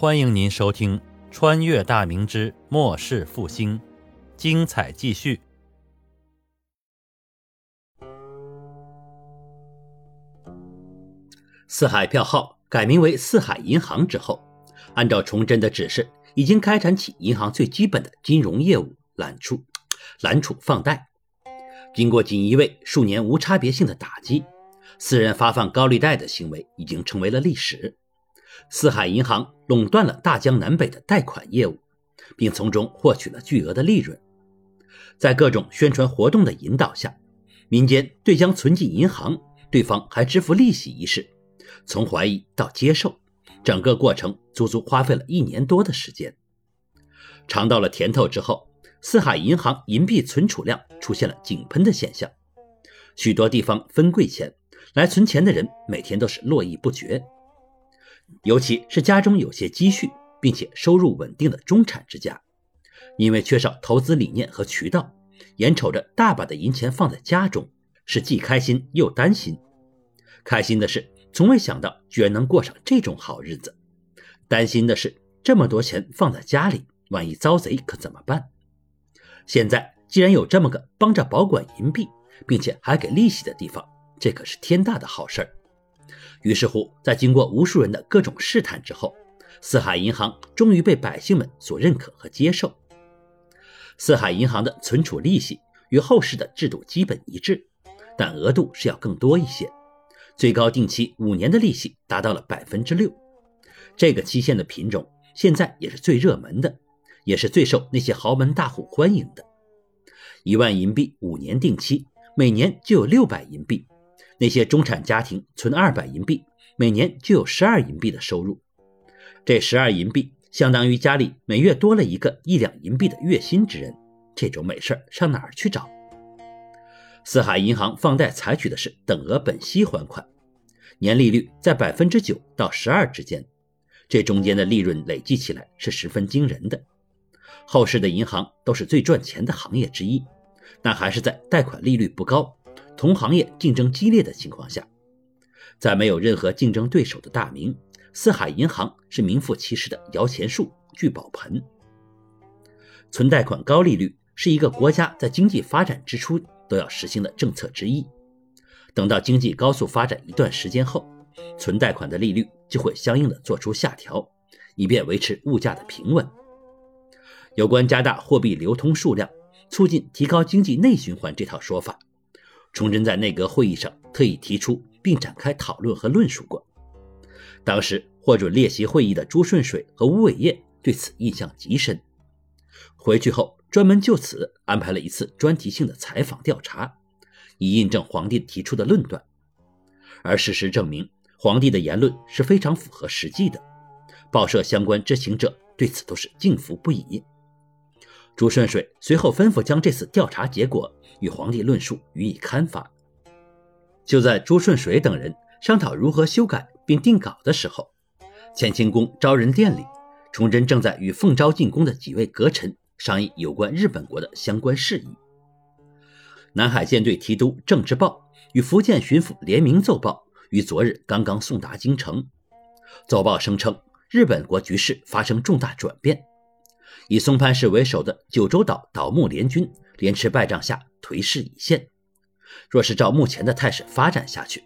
欢迎您收听《穿越大明之末世复兴》，精彩继续。四海票号改名为四海银行之后，按照崇祯的指示，已经开展起银行最基本的金融业务——揽储、揽储放贷。经过锦衣卫数年无差别性的打击，私人发放高利贷的行为已经成为了历史。四海银行垄断了大江南北的贷款业务，并从中获取了巨额的利润。在各种宣传活动的引导下，民间对将存进银行，对方还支付利息一事，从怀疑到接受，整个过程足足花费了一年多的时间。尝到了甜头之后，四海银行银币存储量出现了井喷的现象，许多地方分柜钱来存钱的人每天都是络绎不绝。尤其是家中有些积蓄，并且收入稳定的中产之家，因为缺少投资理念和渠道，眼瞅着大把的银钱放在家中，是既开心又担心。开心的是，从未想到居然能过上这种好日子；担心的是，这么多钱放在家里，万一遭贼可怎么办？现在既然有这么个帮着保管银币，并且还给利息的地方，这可是天大的好事儿。于是乎，在经过无数人的各种试探之后，四海银行终于被百姓们所认可和接受。四海银行的存储利息与后世的制度基本一致，但额度是要更多一些，最高定期五年的利息达到了百分之六。这个期限的品种现在也是最热门的，也是最受那些豪门大户欢迎的。一万银币五年定期，每年就有六百银币。那些中产家庭存二百银币，每年就有十二银币的收入。这十二银币相当于家里每月多了一个一两银币的月薪之人。这种美事上哪儿去找？四海银行放贷采取的是等额本息还款，年利率在百分之九到十二之间，这中间的利润累计起来是十分惊人的。后世的银行都是最赚钱的行业之一，但还是在贷款利率不高。同行业竞争激烈的情况下，在没有任何竞争对手的大明，四海银行是名副其实的摇钱树、聚宝盆。存贷款高利率是一个国家在经济发展之初都要实行的政策之一。等到经济高速发展一段时间后，存贷款的利率就会相应的做出下调，以便维持物价的平稳。有关加大货币流通数量、促进提高经济内循环这套说法。崇祯在内阁会议上特意提出并展开讨论和论述过。当时获准列席会议的朱顺水和吴伟业对此印象极深。回去后专门就此安排了一次专题性的采访调查，以印证皇帝提出的论断。而事实证明，皇帝的言论是非常符合实际的。报社相关知情者对此都是敬服不已。朱顺水随后吩咐将这次调查结果与皇帝论述予以刊发。就在朱顺水等人商讨如何修改并定稿的时候，乾清宫昭仁殿里，崇祯正在与奉诏进宫的几位阁臣商议有关日本国的相关事宜。南海舰队提督郑之豹与福建巡抚联名奏报，于昨日刚刚送达京城。奏报声称，日本国局势发生重大转变。以松潘氏为首的九州岛岛木联军连吃败仗下颓势已现，若是照目前的态势发展下去，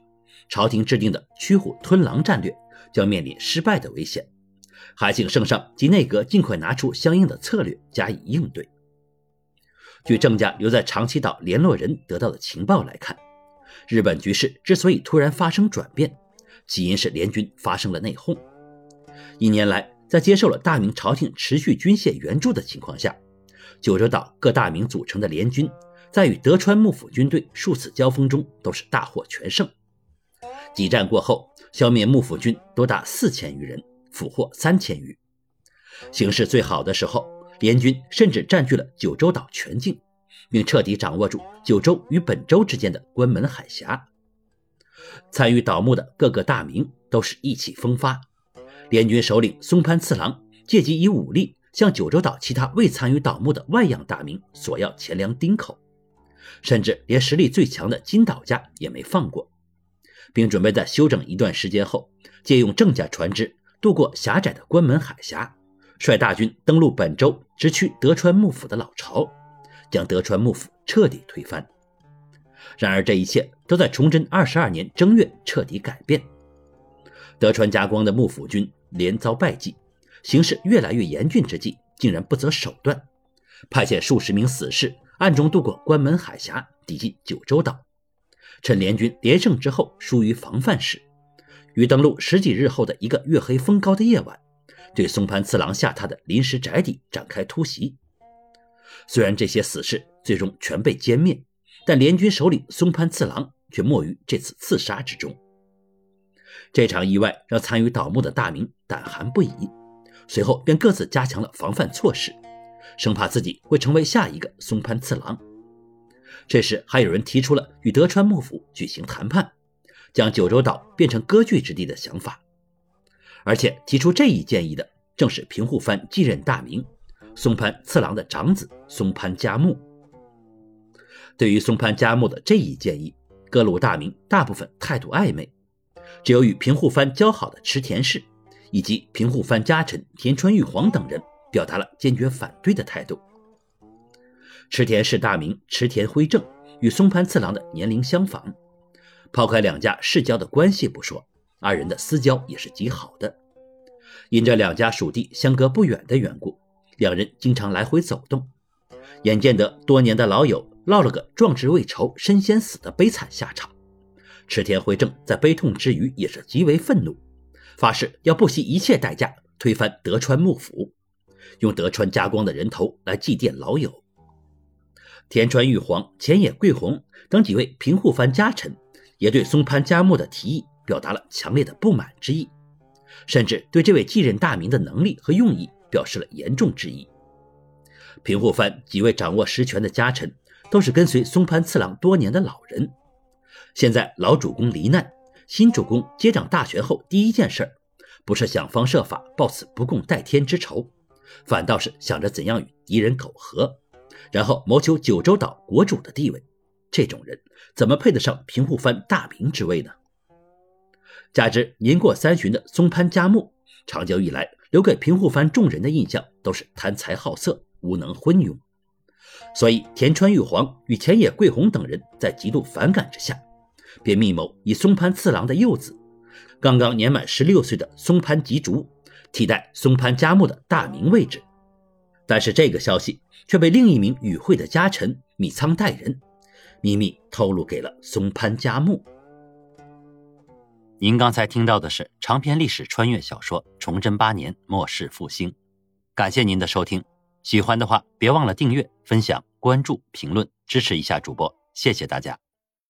朝廷制定的驱虎吞狼战略将面临失败的危险。还请圣上及内阁尽快拿出相应的策略加以应对。据郑家留在长崎岛联络人得到的情报来看，日本局势之所以突然发生转变，起因是联军发生了内讧。一年来。在接受了大明朝廷持续军械援助的情况下，九州岛各大名组成的联军，在与德川幕府军队数次交锋中都是大获全胜。激战过后，消灭幕府军多达四千余人，俘获三千余。形势最好的时候，联军甚至占据了九州岛全境，并彻底掌握住九州与本州之间的关门海峡。参与倒幕的各个大名都是意气风发。联军首领松潘次郎借机以武力向九州岛其他未参与倒幕的外洋大名索要钱粮丁口，甚至连实力最强的金岛家也没放过，并准备在休整一段时间后，借用郑家船只渡过狭窄的关门海峡，率大军登陆本州直趋德川幕府的老巢，将德川幕府彻底推翻。然而，这一切都在崇祯二十二年正月彻底改变。德川家光的幕府军连遭败绩，形势越来越严峻之际，竟然不择手段，派遣数十名死士暗中渡过关门海峡，抵近九州岛。趁联军连胜之后疏于防范时，于登陆十几日后的一个月黑风高的夜晚，对松潘次郎下榻的临时宅邸展开突袭。虽然这些死士最终全被歼灭，但联军首领松潘次郎却没于这次刺杀之中。这场意外让参与倒幕的大名胆寒不已，随后便各自加强了防范措施，生怕自己会成为下一个松潘次郎。这时，还有人提出了与德川幕府举行谈判，将九州岛变成割据之地的想法。而且，提出这一建议的正是平户藩继任大名松潘次郎的长子松潘家木。对于松潘家木的这一建议，各路大名大部分态度暧昧，只有与平户藩交好的池田氏以及平户藩家臣田川玉皇等人表达了坚决反对的态度。池田氏大名池田辉正与松潘次郎的年龄相仿，抛开两家世交的关系不说，二人的私交也是极好的。因这两家属地相隔不远的缘故，两人经常来回走动，眼见得多年的老友落了个壮志未酬身先死的悲惨下场，池田辉正在悲痛之余也是极为愤怒，发誓要不惜一切代价推翻德川幕府，用德川家光的人头来祭奠老友。田川玉皇、前野贵弘等几位平户藩家臣，也对松潘家木的提议表达了强烈的不满之意，甚至对这位继任大名的能力和用意表示了严重质疑。平户藩几位掌握实权的家臣，都是跟随松潘次郎多年的老人，现在老主公罹难，新主公接掌大权后，第一件事不是想方设法报此不共戴天之仇，反倒是想着怎样与敌人苟合。然后谋求九州岛国主的地位，这种人怎么配得上平户藩大名之位呢？加之年过三旬的松潘家木，长久以来留给平户藩众人的印象都是贪财好色、无能昏庸，所以田川玉皇与前野贵弘等人在极度反感之下，便密谋以松潘次郎的幼子，刚刚年满十六岁的松潘吉竹，替代松潘家木的大名位置。但是这个消息却被另一名与会的家臣米仓代人秘密透露给了松潘家木。您刚才听到的是长篇历史穿越小说《崇祯八年末世复兴》，感谢您的收听。喜欢的话，别忘了订阅、分享、关注、评论，支持一下主播，谢谢大家。